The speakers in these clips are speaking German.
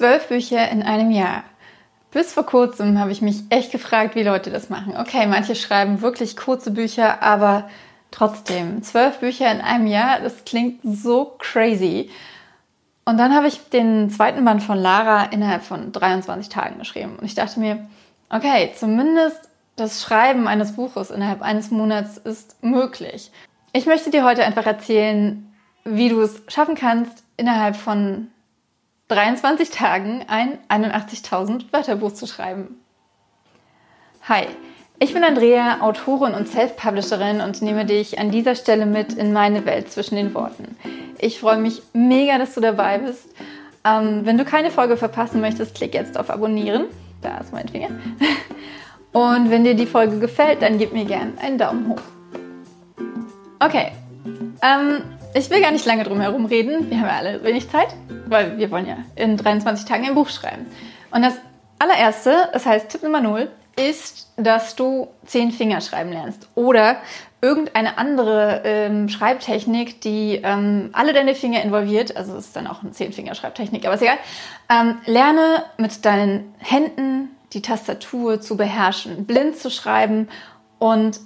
Zwölf Bücher in einem Jahr. Bis vor kurzem habe ich mich echt gefragt, wie Leute das machen. Okay, manche schreiben wirklich kurze Bücher, aber trotzdem, zwölf Bücher in einem Jahr, das klingt so crazy. Und dann habe ich den zweiten Band von Lara innerhalb von 23 Tagen geschrieben. Und ich dachte mir, okay, zumindest das Schreiben eines Buches innerhalb eines Monats ist möglich. Ich möchte dir heute einfach erzählen, wie du es schaffen kannst, innerhalb von 23 Tagen ein 81.000 Wörterbuch zu schreiben. Hi, ich bin Andrea, Autorin und Self-Publisherin und nehme dich an dieser Stelle mit in meine Welt zwischen den Worten. Ich freue mich mega, dass du dabei bist. Ähm, wenn du keine Folge verpassen möchtest, klick jetzt auf Abonnieren. Da ist mein Finger. Und wenn dir die Folge gefällt, dann gib mir gern einen Daumen hoch. Okay, ähm, ich will gar nicht lange drum herum reden. Wir haben ja alle wenig Zeit weil wir wollen ja in 23 Tagen ein Buch schreiben. Und das allererste, das heißt Tipp Nummer 0, ist, dass du zehn Finger schreiben lernst oder irgendeine andere ähm, Schreibtechnik, die ähm, alle deine Finger involviert, also ist dann auch eine Zehn-Finger-Schreibtechnik, aber ist egal. Ähm, lerne mit deinen Händen die Tastatur zu beherrschen, blind zu schreiben und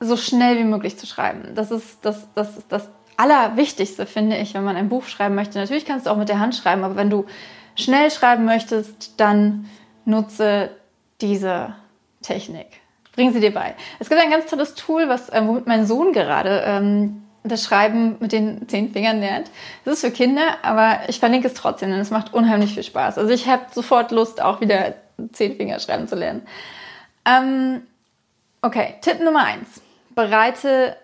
so schnell wie möglich zu schreiben. Das ist das, das, das Allerwichtigste, finde ich, wenn man ein Buch schreiben möchte. Natürlich kannst du auch mit der Hand schreiben, aber wenn du schnell schreiben möchtest, dann nutze diese Technik. Bring sie dir bei. Es gibt ein ganz tolles Tool, was, äh, womit mein Sohn gerade ähm, das Schreiben mit den zehn Fingern lernt. Das ist für Kinder, aber ich verlinke es trotzdem, denn es macht unheimlich viel Spaß. Also ich habe sofort Lust, auch wieder zehn Finger schreiben zu lernen. Ähm, okay, Tipp Nummer eins. Bereite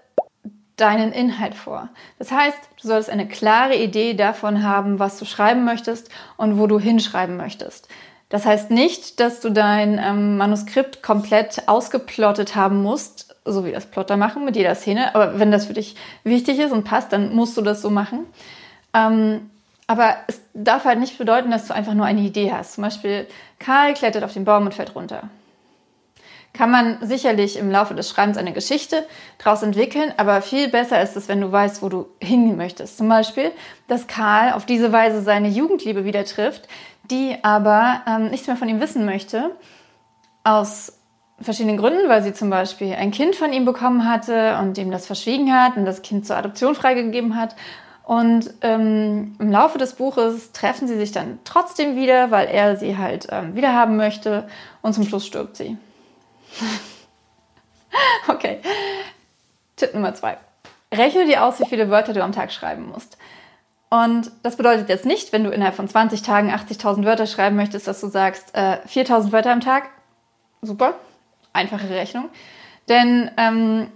deinen Inhalt vor. Das heißt, du solltest eine klare Idee davon haben, was du schreiben möchtest und wo du hinschreiben möchtest. Das heißt nicht, dass du dein ähm, Manuskript komplett ausgeplottet haben musst, so wie das Plotter machen mit jeder Szene. Aber wenn das für dich wichtig ist und passt, dann musst du das so machen. Ähm, aber es darf halt nicht bedeuten, dass du einfach nur eine Idee hast. Zum Beispiel, Karl klettert auf den Baum und fällt runter kann man sicherlich im Laufe des Schreibens eine Geschichte daraus entwickeln, aber viel besser ist es, wenn du weißt, wo du hin möchtest. Zum Beispiel, dass Karl auf diese Weise seine Jugendliebe wieder trifft, die aber ähm, nichts mehr von ihm wissen möchte, aus verschiedenen Gründen, weil sie zum Beispiel ein Kind von ihm bekommen hatte und ihm das verschwiegen hat und das Kind zur Adoption freigegeben hat. Und ähm, im Laufe des Buches treffen sie sich dann trotzdem wieder, weil er sie halt ähm, wiederhaben möchte und zum Schluss stirbt sie. okay. Tipp Nummer zwei. Rechne dir aus, wie viele Wörter du am Tag schreiben musst. Und das bedeutet jetzt nicht, wenn du innerhalb von 20 Tagen 80.000 Wörter schreiben möchtest, dass du sagst, äh, 4.000 Wörter am Tag. Super, einfache Rechnung. Denn ähm,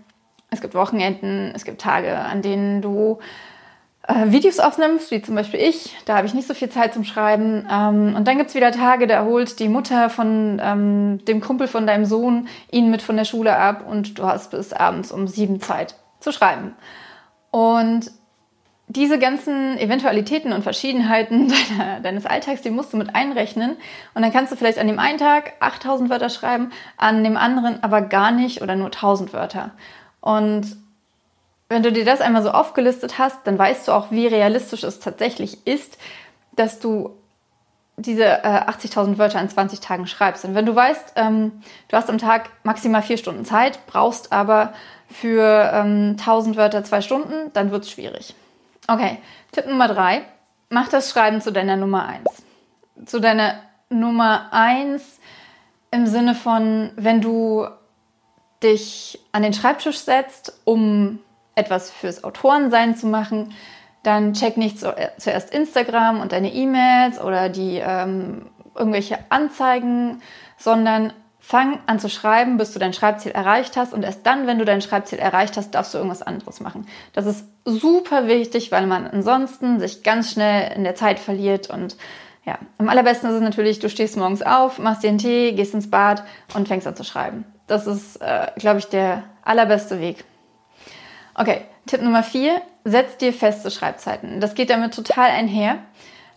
es gibt Wochenenden, es gibt Tage, an denen du äh, Videos aufnimmst, wie zum Beispiel ich. Da habe ich nicht so viel Zeit zum Schreiben. Ähm, und dann gibt es wieder Tage, da holt die Mutter von ähm, dem Kumpel von deinem Sohn ihn mit von der Schule ab und du hast bis abends um sieben Zeit zu schreiben. Und diese ganzen Eventualitäten und Verschiedenheiten deines Alltags, die musst du mit einrechnen. Und dann kannst du vielleicht an dem einen Tag 8000 Wörter schreiben, an dem anderen aber gar nicht oder nur 1000 Wörter. Und wenn du dir das einmal so aufgelistet hast, dann weißt du auch, wie realistisch es tatsächlich ist, dass du diese äh, 80.000 Wörter in 20 Tagen schreibst. Und wenn du weißt, ähm, du hast am Tag maximal vier Stunden Zeit, brauchst aber für ähm, 1000 Wörter zwei Stunden, dann wird es schwierig. Okay, Tipp Nummer drei. Mach das Schreiben zu deiner Nummer eins. Zu deiner Nummer eins im Sinne von, wenn du dich an den Schreibtisch setzt, um etwas fürs Autorensein zu machen, dann check nicht äh, zuerst Instagram und deine E-Mails oder die ähm, irgendwelche Anzeigen, sondern fang an zu schreiben, bis du dein Schreibziel erreicht hast und erst dann, wenn du dein Schreibziel erreicht hast, darfst du irgendwas anderes machen. Das ist super wichtig, weil man ansonsten sich ganz schnell in der Zeit verliert und ja, am allerbesten ist es natürlich, du stehst morgens auf, machst dir einen Tee, gehst ins Bad und fängst an zu schreiben. Das ist, äh, glaube ich, der allerbeste Weg. Okay, Tipp Nummer vier, setz dir feste Schreibzeiten. Das geht damit total einher.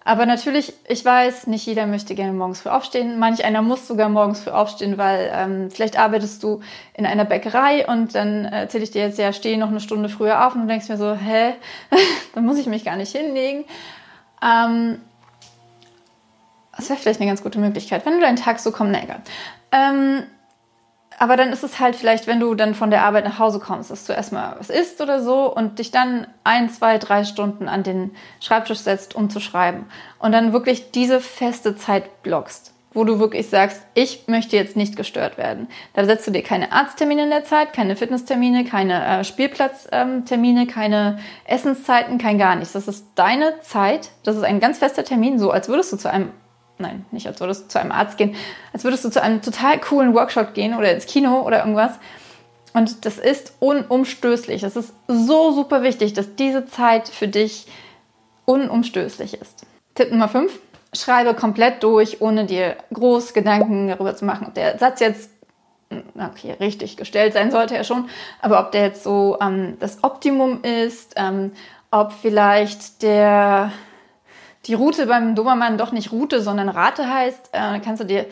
Aber natürlich, ich weiß, nicht jeder möchte gerne morgens früh aufstehen. Manch einer muss sogar morgens früh aufstehen, weil ähm, vielleicht arbeitest du in einer Bäckerei und dann erzähle ich dir jetzt, ja, stehe noch eine Stunde früher auf und du denkst mir so, hä, dann muss ich mich gar nicht hinlegen. Ähm, Das wäre vielleicht eine ganz gute Möglichkeit, wenn du deinen Tag so kommst, na egal. Ähm, aber dann ist es halt vielleicht, wenn du dann von der Arbeit nach Hause kommst, dass du erstmal was isst oder so und dich dann ein, zwei, drei Stunden an den Schreibtisch setzt, um zu schreiben. Und dann wirklich diese feste Zeit blockst, wo du wirklich sagst, ich möchte jetzt nicht gestört werden. Da setzt du dir keine Arzttermine in der Zeit, keine Fitnesstermine, keine äh, Spielplatztermine, ähm, keine Essenszeiten, kein gar nichts. Das ist deine Zeit. Das ist ein ganz fester Termin, so als würdest du zu einem nein, nicht als würdest du zu einem Arzt gehen, als würdest du zu einem total coolen Workshop gehen oder ins Kino oder irgendwas. Und das ist unumstößlich. Es ist so super wichtig, dass diese Zeit für dich unumstößlich ist. Tipp Nummer 5. Schreibe komplett durch, ohne dir groß Gedanken darüber zu machen, ob der Satz jetzt okay, richtig gestellt sein sollte er schon, aber ob der jetzt so ähm, das Optimum ist, ähm, ob vielleicht der die Route beim Dobermann doch nicht Route, sondern Rate heißt, äh, kannst du dir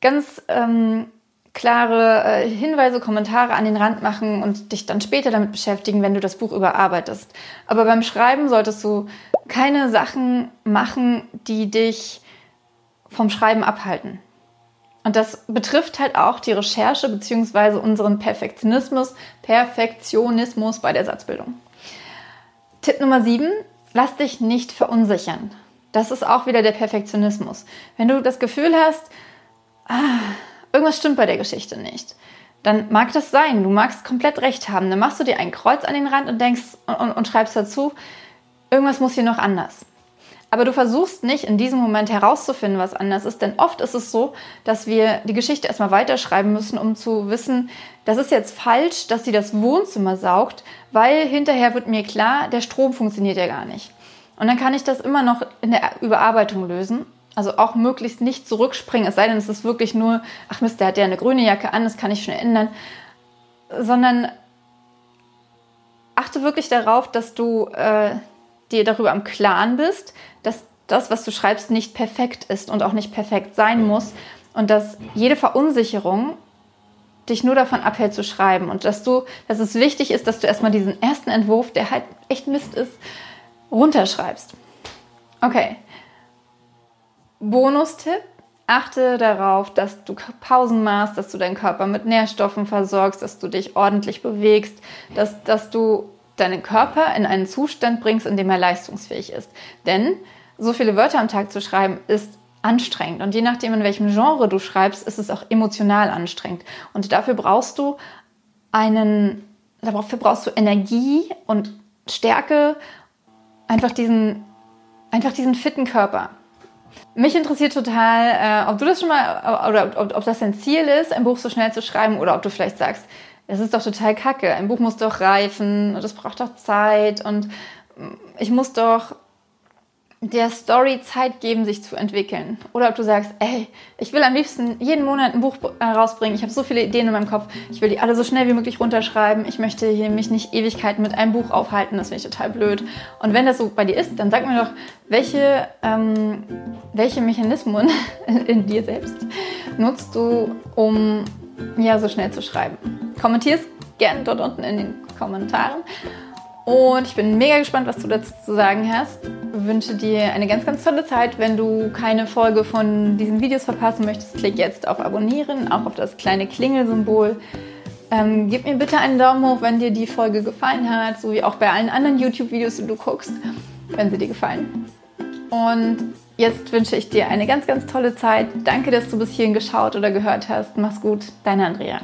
ganz ähm, klare äh, Hinweise, Kommentare an den Rand machen und dich dann später damit beschäftigen, wenn du das Buch überarbeitest. Aber beim Schreiben solltest du keine Sachen machen, die dich vom Schreiben abhalten. Und das betrifft halt auch die Recherche bzw. unseren Perfektionismus, Perfektionismus bei der Satzbildung. Tipp Nummer 7, lass dich nicht verunsichern. Das ist auch wieder der Perfektionismus. Wenn du das Gefühl hast, ah, irgendwas stimmt bei der Geschichte nicht, dann mag das sein. Du magst komplett recht haben. Dann machst du dir ein Kreuz an den Rand und denkst und, und, und schreibst dazu, irgendwas muss hier noch anders. Aber du versuchst nicht in diesem Moment herauszufinden, was anders ist, denn oft ist es so, dass wir die Geschichte erstmal weiterschreiben müssen, um zu wissen, das ist jetzt falsch, dass sie das Wohnzimmer saugt, weil hinterher wird mir klar, der Strom funktioniert ja gar nicht. Und dann kann ich das immer noch in der Überarbeitung lösen. Also auch möglichst nicht zurückspringen, es sei denn, es ist wirklich nur, ach Mist, der hat ja eine grüne Jacke an, das kann ich schnell ändern. Sondern achte wirklich darauf, dass du äh, dir darüber am Klaren bist, dass das, was du schreibst, nicht perfekt ist und auch nicht perfekt sein muss. Und dass jede Verunsicherung dich nur davon abhält zu schreiben. Und dass du, dass es wichtig ist, dass du erstmal diesen ersten Entwurf, der halt echt Mist ist, runterschreibst. Okay. Bonustipp. Achte darauf, dass du Pausen machst, dass du deinen Körper mit Nährstoffen versorgst, dass du dich ordentlich bewegst, dass, dass du deinen Körper in einen Zustand bringst, in dem er leistungsfähig ist. Denn so viele Wörter am Tag zu schreiben ist anstrengend. Und je nachdem, in welchem Genre du schreibst, ist es auch emotional anstrengend. Und dafür brauchst du einen, dafür brauchst du Energie und Stärke einfach diesen, einfach diesen fitten Körper. Mich interessiert total, äh, ob du das schon mal, oder ob, ob das dein Ziel ist, ein Buch so schnell zu schreiben, oder ob du vielleicht sagst, es ist doch total kacke, ein Buch muss doch reifen und es braucht doch Zeit und ich muss doch der Story Zeit geben, sich zu entwickeln. Oder ob du sagst, ey, ich will am liebsten jeden Monat ein Buch äh, rausbringen. Ich habe so viele Ideen in meinem Kopf. Ich will die alle so schnell wie möglich runterschreiben. Ich möchte hier mich nicht Ewigkeiten mit einem Buch aufhalten. Das finde ich total blöd. Und wenn das so bei dir ist, dann sag mir doch, welche, ähm, welche Mechanismen in dir selbst nutzt du, um ja so schnell zu schreiben. Kommentier es gerne dort unten in den Kommentaren. Und ich bin mega gespannt, was du dazu zu sagen hast. Wünsche dir eine ganz, ganz tolle Zeit. Wenn du keine Folge von diesen Videos verpassen möchtest, klick jetzt auf Abonnieren, auch auf das kleine Klingelsymbol. Ähm, gib mir bitte einen Daumen hoch, wenn dir die Folge gefallen hat, so wie auch bei allen anderen YouTube-Videos, die du guckst, wenn sie dir gefallen. Und jetzt wünsche ich dir eine ganz, ganz tolle Zeit. Danke, dass du bis hierhin geschaut oder gehört hast. Mach's gut, deine Andrea.